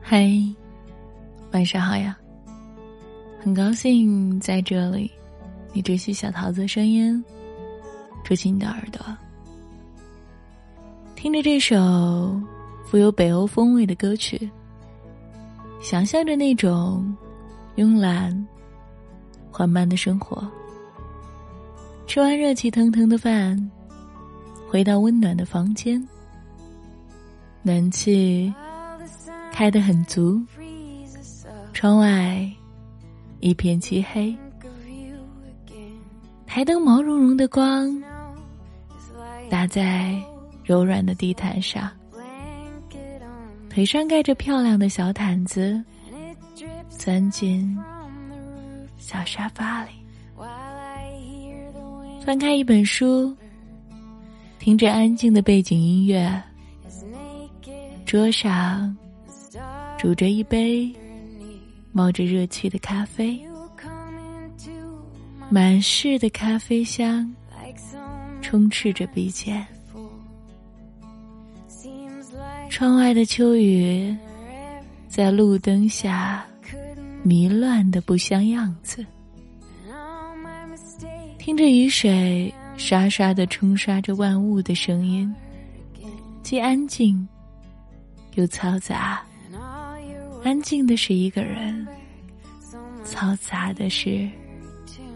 嗨，晚上好呀！很高兴在这里，你只许小桃子声音，住进你的耳朵，听着这首富有北欧风味的歌曲，想象着那种慵懒、缓慢的生活。吃完热气腾腾的饭，回到温暖的房间，暖气。开得很足，窗外一片漆黑，台灯毛茸茸的光打在柔软的地毯上，腿上盖着漂亮的小毯子，钻进小沙发里，翻开一本书，听着安静的背景音乐，桌上。煮着一杯冒着热气的咖啡，满室的咖啡香充斥着鼻尖。窗外的秋雨在路灯下迷乱的不像样子，听着雨水沙沙的冲刷着万物的声音，既安静又嘈杂。安静的是一个人，嘈杂的是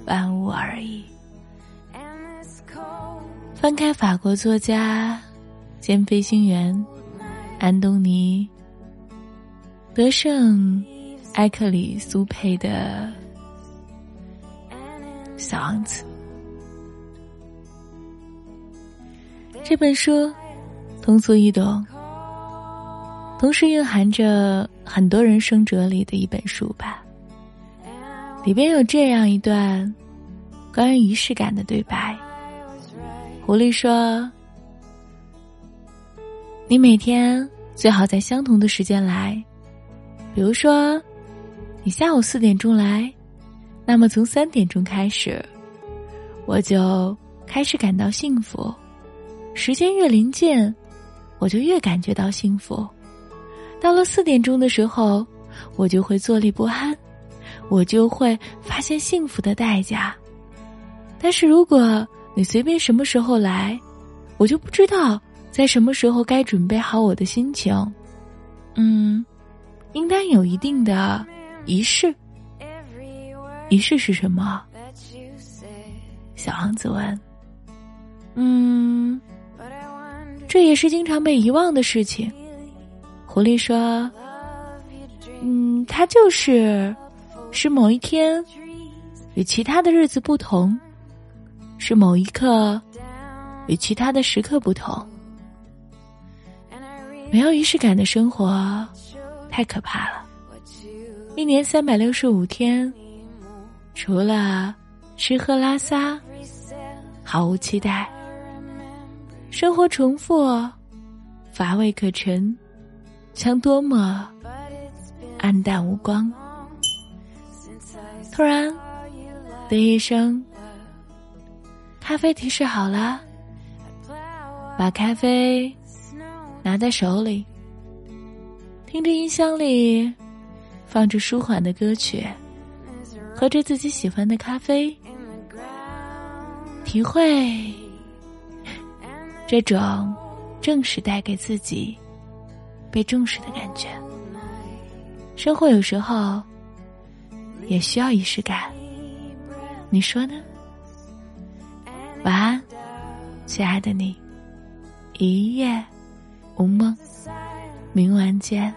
万物而已。翻开法国作家兼飞行员安东尼·德圣埃克里苏佩的《小王子》这本书，通俗易懂。同时蕴含着很多人生哲理的一本书吧。里边有这样一段关于仪式感的对白。狐狸说：“你每天最好在相同的时间来，比如说，你下午四点钟来，那么从三点钟开始，我就开始感到幸福。时间越临近，我就越感觉到幸福。”到了四点钟的时候，我就会坐立不安，我就会发现幸福的代价。但是如果你随便什么时候来，我就不知道在什么时候该准备好我的心情。嗯，应当有一定的仪式。仪式是什么？小王子问。嗯，这也是经常被遗忘的事情。狐狸说：“嗯，它就是是某一天与其他的日子不同，是某一刻与其他的时刻不同。没有仪式感的生活太可怕了。一年三百六十五天，除了吃喝拉撒，毫无期待。生活重复，乏味可陈。”像多么暗淡无光！突然的一声，咖啡提示好了，把咖啡拿在手里，听着音箱里放着舒缓的歌曲，喝着自己喜欢的咖啡，体会这种正式带给自己。被重视的感觉，生活有时候也需要仪式感，你说呢？晚安，亲爱的你，一夜无梦，明晚见。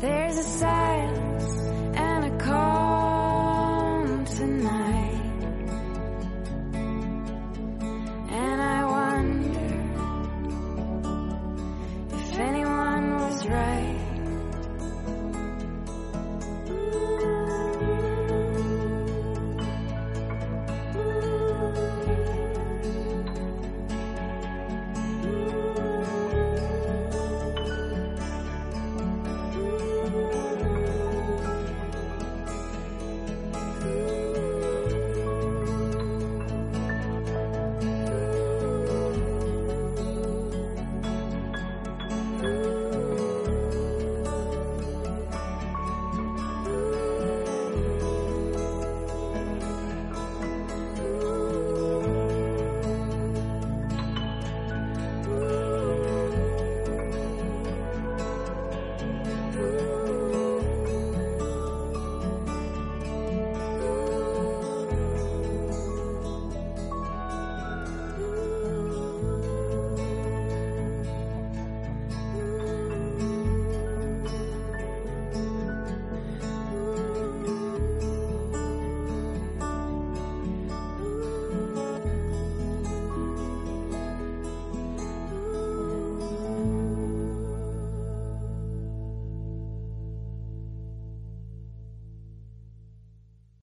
There's a side